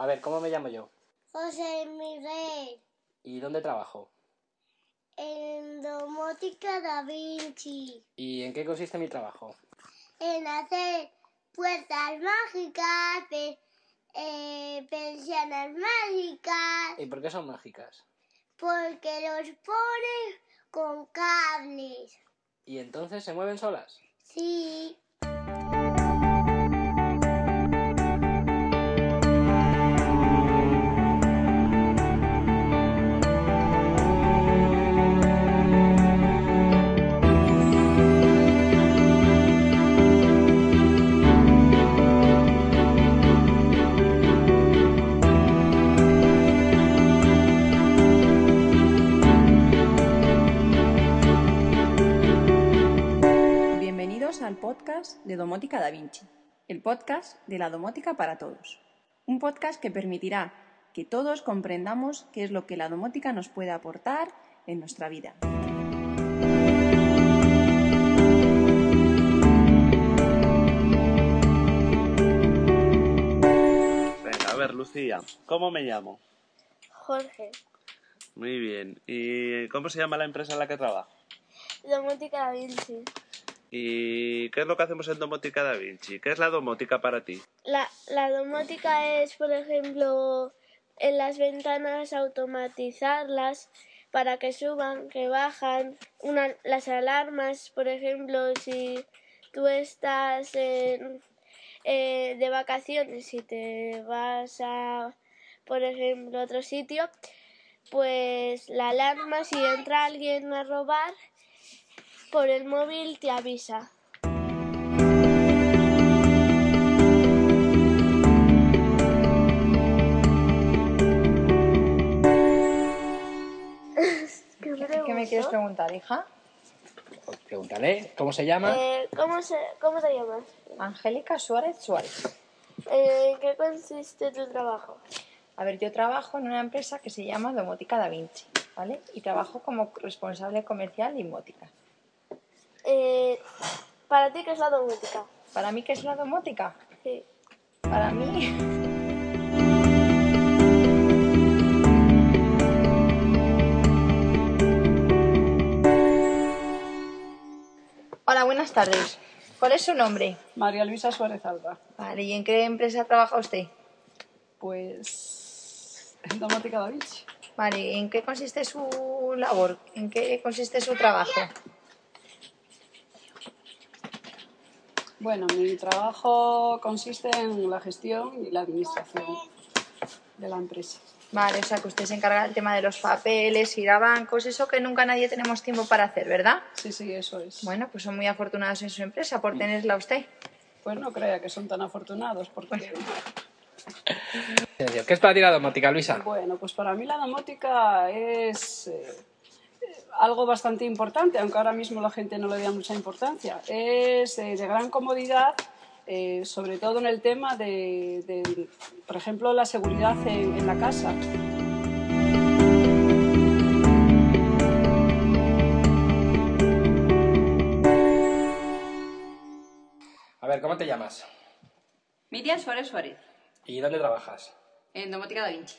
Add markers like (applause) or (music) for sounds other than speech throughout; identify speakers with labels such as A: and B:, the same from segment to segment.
A: A ver, ¿cómo me llamo yo?
B: José Miguel.
A: ¿Y dónde trabajo?
B: En Domótica Da Vinci.
A: ¿Y en qué consiste mi trabajo?
B: En hacer puertas mágicas, pe- eh, pensiones mágicas.
A: ¿Y por qué son mágicas?
B: Porque los pones con cables.
A: ¿Y entonces se mueven solas?
B: Sí.
C: Da Vinci, el podcast de la domótica para todos. Un podcast que permitirá que todos comprendamos qué es lo que la domótica nos puede aportar en nuestra vida.
D: Venga, a ver, Lucía, ¿cómo me llamo?
B: Jorge.
D: Muy bien. ¿Y cómo se llama la empresa en la que trabajo?
B: Domótica Da Vinci.
D: ¿Y qué es lo que hacemos en Domótica Da Vinci? ¿Qué es la domótica para ti?
B: La, la domótica es, por ejemplo, en las ventanas automatizarlas para que suban, que bajan. Una, las alarmas, por ejemplo, si tú estás en- eh, de vacaciones y te vas a, por ejemplo, otro sitio, pues la alarma, si entra alguien a robar, por el móvil te avisa. (laughs)
C: ¿Qué me quieres preguntar, hija?
A: Pregúntale, ¿cómo se llama?
B: Eh, ¿cómo, se, ¿Cómo te llamas?
C: Angélica Suárez Suárez.
B: Eh, ¿En qué consiste tu trabajo?
C: A ver, yo trabajo en una empresa que se llama Domótica Da Vinci, ¿vale? Y trabajo como responsable comercial de Inmótica.
B: Eh, ¿Para ti qué es la domótica?
C: ¿Para mí qué es la domótica?
B: Sí.
C: Para mí... Hola, buenas tardes. ¿Cuál es su nombre?
E: María Luisa Suárez Alba.
C: Vale, ¿y en qué empresa trabaja usted?
E: Pues en Domótica Da Vinci.
C: Vale, ¿en qué consiste su labor? ¿En qué consiste su trabajo?
E: Bueno, mi trabajo consiste en la gestión y la administración de la empresa.
C: Vale, o sea que usted se encarga del tema de los papeles, ir a bancos, eso que nunca nadie tenemos tiempo para hacer, ¿verdad?
E: Sí, sí, eso es.
C: Bueno, pues son muy afortunados en su empresa por tenerla usted.
E: Pues no crea que son tan afortunados, porque,
A: ¿Qué es para ti la domótica, Luisa?
E: bueno, pues para mí la domótica es eh, algo bastante importante, aunque ahora mismo la gente no le da mucha importancia. Es eh, de gran comodidad, eh, sobre todo en el tema de, de, por ejemplo, la seguridad en, en la casa.
A: A ver, ¿cómo te llamas?
F: Miriam Suárez Suárez,
A: ¿Y dónde trabajas?
F: en Domótica Da Vinci.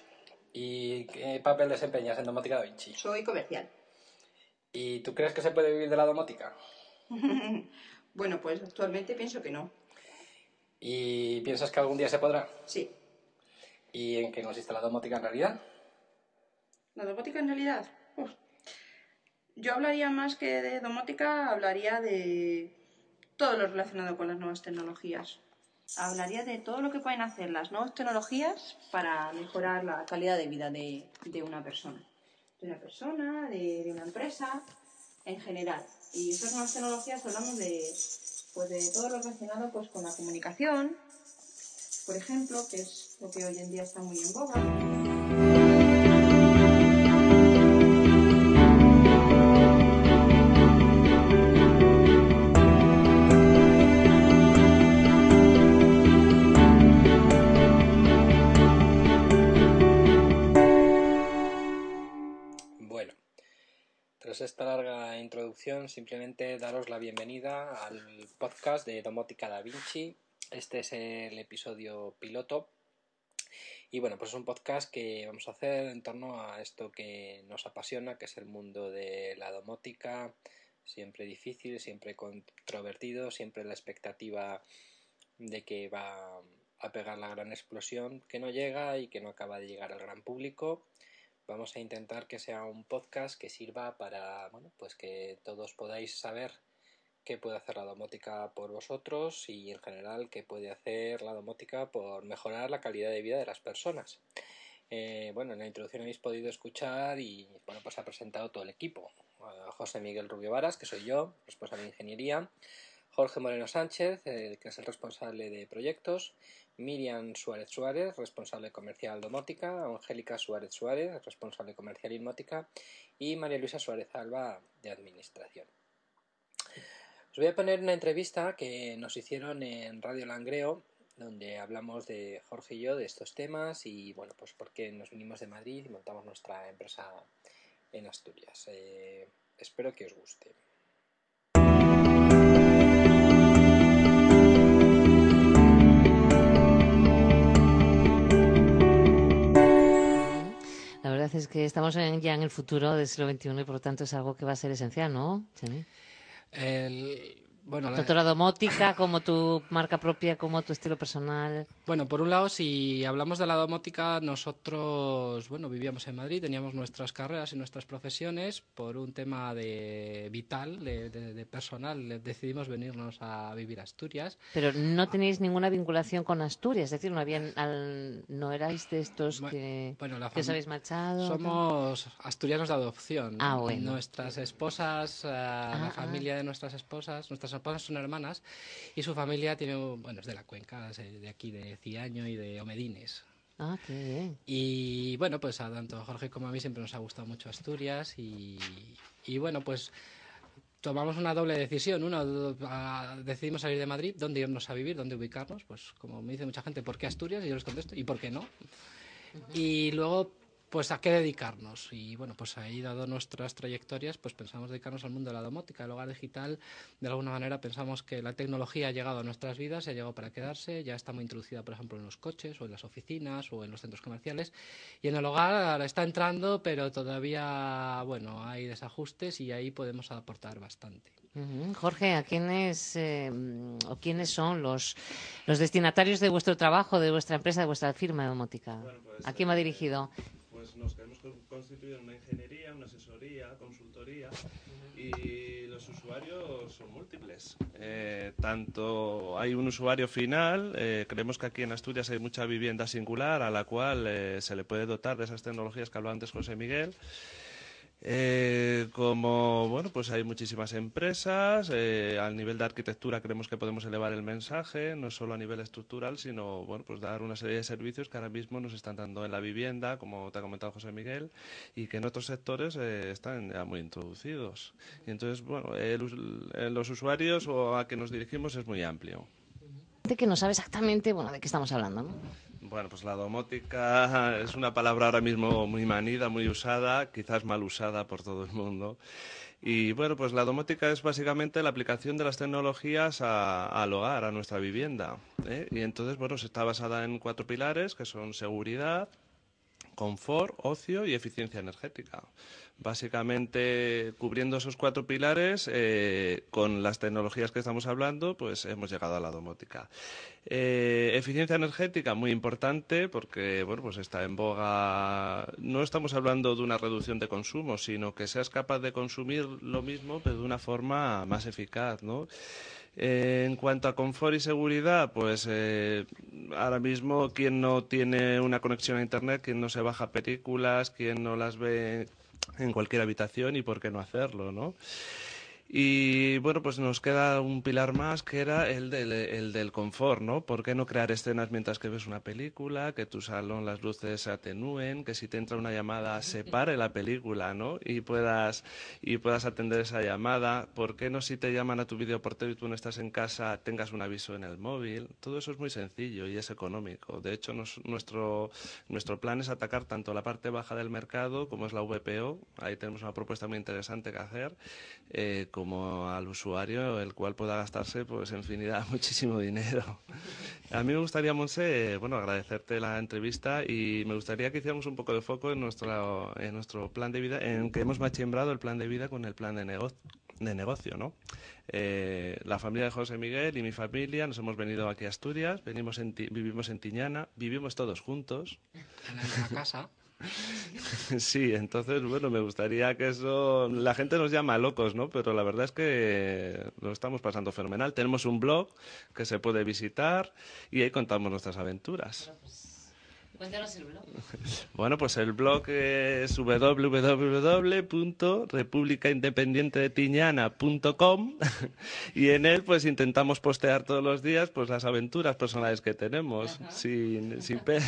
A: ¿Y qué papel desempeñas en Domótica Da Vinci?
F: Soy comercial.
A: ¿Y tú crees que se puede vivir de la domótica? (laughs)
F: Bueno, pues actualmente pienso que no.
A: ¿Y piensas que algún día se podrá?
F: Sí.
A: ¿Y en qué consiste la domótica en realidad?
F: ¿La domótica en realidad? Uf. Yo hablaría más que de domótica, hablaría de todo lo relacionado con las nuevas tecnologías. Hablaría de todo lo que pueden hacer las nuevas tecnologías para mejorar la calidad de vida de, de una persona. De una persona, de, una empresa, en general. Y estas nuevas tecnologías hablamos de, pues de todo lo relacionado pues, con la comunicación, por ejemplo, que es lo que hoy en día está muy en boga.
A: Simplemente daros la bienvenida al podcast de Domótica Da Vinci. Este es el episodio piloto Y bueno, pues es un podcast que vamos a hacer en torno a esto que nos apasiona, que es el mundo de la domótica, siempre difícil, siempre controvertido, siempre la expectativa de que va a pegar la gran explosión que no llega y que no acaba de llegar al gran público. Vamos a intentar que sea un podcast que sirva para, bueno, pues que todos podáis saber qué puede hacer la domótica por vosotros y en general qué puede hacer la domótica por mejorar la calidad de vida de las personas. Eh, bueno, en la introducción habéis podido escuchar y bueno, pues ha presentado todo el equipo. José Miguel Rubio Varas, que soy yo, responsable de ingeniería. Jorge Moreno Sánchez, que es el responsable de proyectos. Miriam Suárez Suárez, responsable comercial domótica. Angélica Suárez Suárez, responsable comercial inmótica. Y María Luisa Suárez Alba, de administración. Os voy a poner una entrevista que nos hicieron en Radio Langreo, donde hablamos de Jorge y yo de estos temas y bueno, pues porque nos vinimos de Madrid y montamos nuestra empresa en Asturias. Eh, espero que os guste.
G: Es que estamos ya en el futuro del siglo XXI y por lo tanto es algo que va a ser esencial, ¿no?
A: El, bueno,
G: Tanto la domótica como tu marca propia, como tu estilo personal.
A: Bueno, por un lado, si hablamos de la domótica, nosotros, bueno, vivíamos en Madrid, teníamos nuestras carreras y nuestras profesiones. Por un tema de vital, de, personal, decidimos venirnos a vivir a Asturias.
G: Pero no tenéis ninguna vinculación con Asturias, es decir, no habían, no erais de estos que, os habéis marchado.
A: Somos asturianos de adopción.
G: Ah, bueno.
A: Nuestras esposas, eh, la ah, familia de nuestras esposas, nuestras son hermanas y su familia tiene, bueno, es de la cuenca, de aquí de Ciaño y de Omedines.
G: Ah, qué bien.
A: Y bueno, pues a tanto a Jorge como a mí siempre nos ha gustado mucho Asturias y, y bueno, pues tomamos una doble decisión. Una, decidimos salir de Madrid, dónde irnos a vivir, dónde ubicarnos. Pues como me dice mucha gente, ¿por qué Asturias? Y yo les contesto, ¿y por qué no? Y luego pues a qué dedicarnos. Y bueno, pues ahí, dado nuestras trayectorias, pues pensamos dedicarnos al mundo de la domótica. El hogar digital, de alguna manera, pensamos que la tecnología ha llegado a nuestras vidas, ha llegado para quedarse, ya está muy introducida, por ejemplo, en los coches o en las oficinas o en los centros comerciales. Y en el hogar está entrando, pero todavía, bueno, hay desajustes y ahí podemos aportar bastante.
G: Jorge, ¿a quiénes eh, o quiénes son los, los destinatarios de vuestro trabajo, de vuestra empresa, de vuestra firma domótica?
D: Pues,
G: ¿A quién va dirigido?
D: Pues nos queremos constituir en una ingeniería, una asesoría, consultoría y los usuarios son múltiples. Eh, tanto hay un usuario final, eh, creemos que aquí en Asturias hay mucha vivienda singular a la cual eh, se le puede dotar de esas tecnologías que hablaba antes José Miguel. Eh, como bueno, pues hay muchísimas empresas. Eh, al nivel de arquitectura creemos que podemos elevar el mensaje, no solo a nivel estructural, sino bueno, pues dar una serie de servicios que ahora mismo nos están dando en la vivienda, como te ha comentado José Miguel, y que en otros sectores eh, están ya muy introducidos. Y entonces, bueno, los usuarios o a que nos dirigimos es muy amplio.
G: Que no sabe exactamente, bueno, de qué estamos hablando.
D: Bueno, pues la domótica es una palabra ahora mismo muy manida, muy usada, quizás mal usada por todo el mundo. Y bueno, pues la domótica es básicamente la aplicación de las tecnologías al hogar, a nuestra vivienda. ¿eh? Y entonces, bueno, está basada en cuatro pilares que son seguridad, confort, ocio y eficiencia energética. Básicamente, cubriendo esos cuatro pilares, eh, con las tecnologías que estamos hablando, pues hemos llegado a la domótica. Eh, eficiencia energética, muy importante, porque bueno, pues está en boga. No estamos hablando de una reducción de consumo, sino que seas capaz de consumir lo mismo, pero de una forma más eficaz, ¿no? Eh, en cuanto a confort y seguridad, pues ahora mismo quien no tiene una conexión a Internet, quien no se baja películas, quien no las ve en cualquier habitación y por qué no hacerlo, ¿no? Y bueno, pues nos queda un pilar más que era el del, el del confort, ¿no? ¿Por qué no crear escenas mientras que ves una película, que tu salón las luces se atenúen, que si te entra una llamada se pare la película, ¿no? Y puedas, y puedas atender esa llamada. ¿Por qué no si te llaman a tu videoportero y tú no estás en casa tengas un aviso en el móvil? Todo eso es muy sencillo y es económico. De hecho, nuestro, nuestro plan es atacar tanto la parte baja del mercado como es la VPO. Ahí tenemos una propuesta muy interesante que hacer. Eh, como al usuario, el cual pueda gastarse pues infinidad, (laughs) muchísimo dinero. A mí me gustaría, Monse, bueno, agradecerte la entrevista y me gustaría que hiciéramos un poco de foco en nuestro, en nuestro plan de vida, en que hemos machembrado el plan de vida con el plan de, negocio de negocio, ¿no? Eh, la familia de José Miguel y mi familia nos hemos venido aquí a Asturias, venimos en vivimos en Tiñana, vivimos todos juntos.
A: En la misma casa. (laughs)
D: Sí, entonces, bueno, me gustaría que eso... La gente nos llama locos, ¿no? Pero la verdad es que lo estamos pasando fenomenal. Tenemos un blog que se puede visitar y ahí contamos nuestras aventuras.
G: Cuéntanos el blog.
D: Bueno, pues el blog es www.republicaindependientedetiñana.com (laughs) y en él pues intentamos postear todos los días pues las aventuras personales que tenemos, sin, (laughs) sin pero.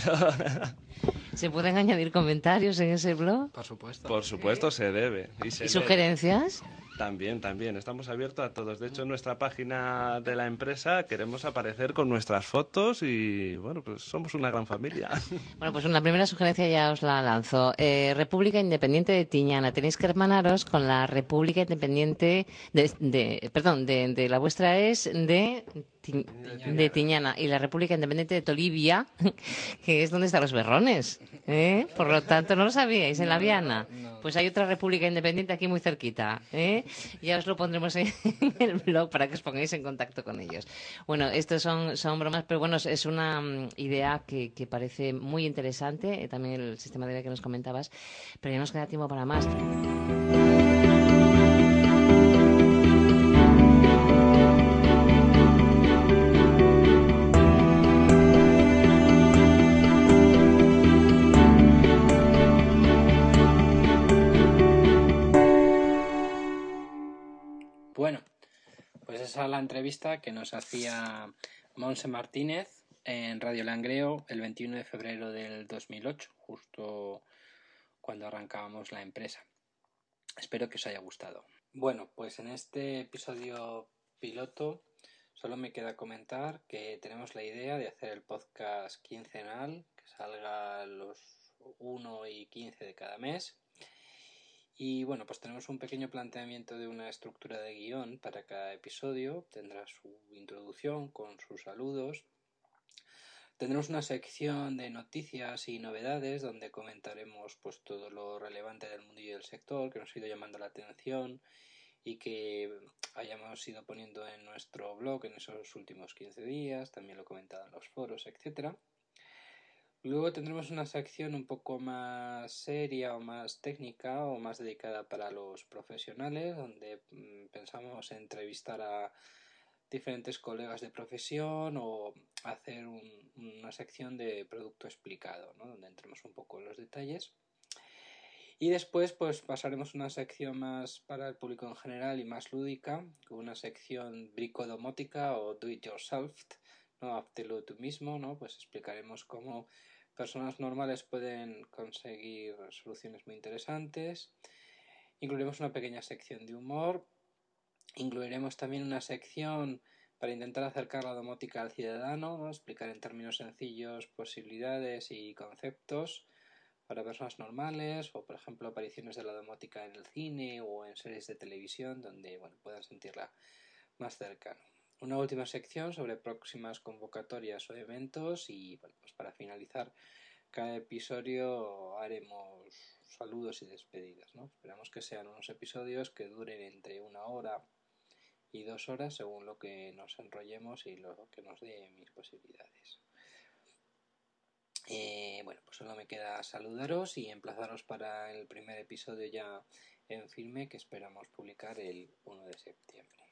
D: (laughs)
G: ¿Se pueden añadir comentarios en ese blog?
A: Por supuesto.
D: Por supuesto se debe.
G: ¿Y, sugerencias?
D: También, también. Estamos abiertos a todos. De hecho, en nuestra página de la empresa queremos aparecer con nuestras fotos y, bueno, pues somos una gran familia. (laughs)
G: Bueno, pues una primera sugerencia ya os la lanzo. Eh, República Independiente de Tiñana. Tenéis que hermanaros con la República Independiente de, perdón, de, de la vuestra es de de Tiñana y la República Independiente de Tolivia, (laughs) que es donde están los berrones. ¿eh? Por lo tanto, ¿no lo sabíais en la Viana? Pues hay otra República Independiente aquí muy cerquita. ¿eh? Ya os lo pondremos (laughs) en el blog para que os pongáis en contacto con ellos. Bueno, estos son, son bromas, pero bueno, es una mm, idea que, que parece muy interesante, eh, también el sistema de vida que nos comentabas, pero ya nos queda tiempo para más.
A: La entrevista que nos hacía Monse Martínez en Radio Langreo el 21 de febrero del 2008, justo cuando arrancábamos la empresa. Espero que os haya gustado. Bueno, pues en este episodio piloto solo me queda comentar que tenemos la idea de hacer el podcast quincenal, que salga los 1 y 15 de cada mes y bueno, pues tenemos un pequeño planteamiento de una estructura de guion para cada episodio. Tendrá su introducción con sus saludos. Tendremos una sección de noticias y novedades donde comentaremos pues todo lo relevante del mundo y del sector que nos ha ido llamando la atención y que hayamos ido poniendo en nuestro blog en esos últimos 15 días, también lo comentado en los foros, etcétera. Luego tendremos una sección un poco más seria o más técnica o más dedicada para los profesionales, donde mm, pensamos entrevistar a diferentes colegas de profesión o hacer una sección de producto explicado, donde entremos un poco en los detalles. Y después pues pasaremos una sección más para el público en general y más lúdica, con una sección bricodomótica o do it yourself, ¿no? Háztelo tú mismo, ¿no? Pues explicaremos cómo personas normales pueden conseguir soluciones muy interesantes. Incluiremos una pequeña sección de humor. Incluiremos también una sección para intentar acercar la domótica al ciudadano, explicar en términos sencillos posibilidades y conceptos para personas normales o, por ejemplo, apariciones de la domótica en el cine o en series de televisión donde puedan sentirla más cercana una última sección sobre próximas convocatorias o eventos y pues para finalizar cada episodio haremos saludos y despedidas. Esperamos que sean unos episodios que duren entre una hora y dos horas según lo que nos enrollemos y lo que nos dé mis posibilidades. Eh, bueno, pues solo me queda saludaros y emplazaros para el primer episodio ya en filme que esperamos publicar el 1 de septiembre.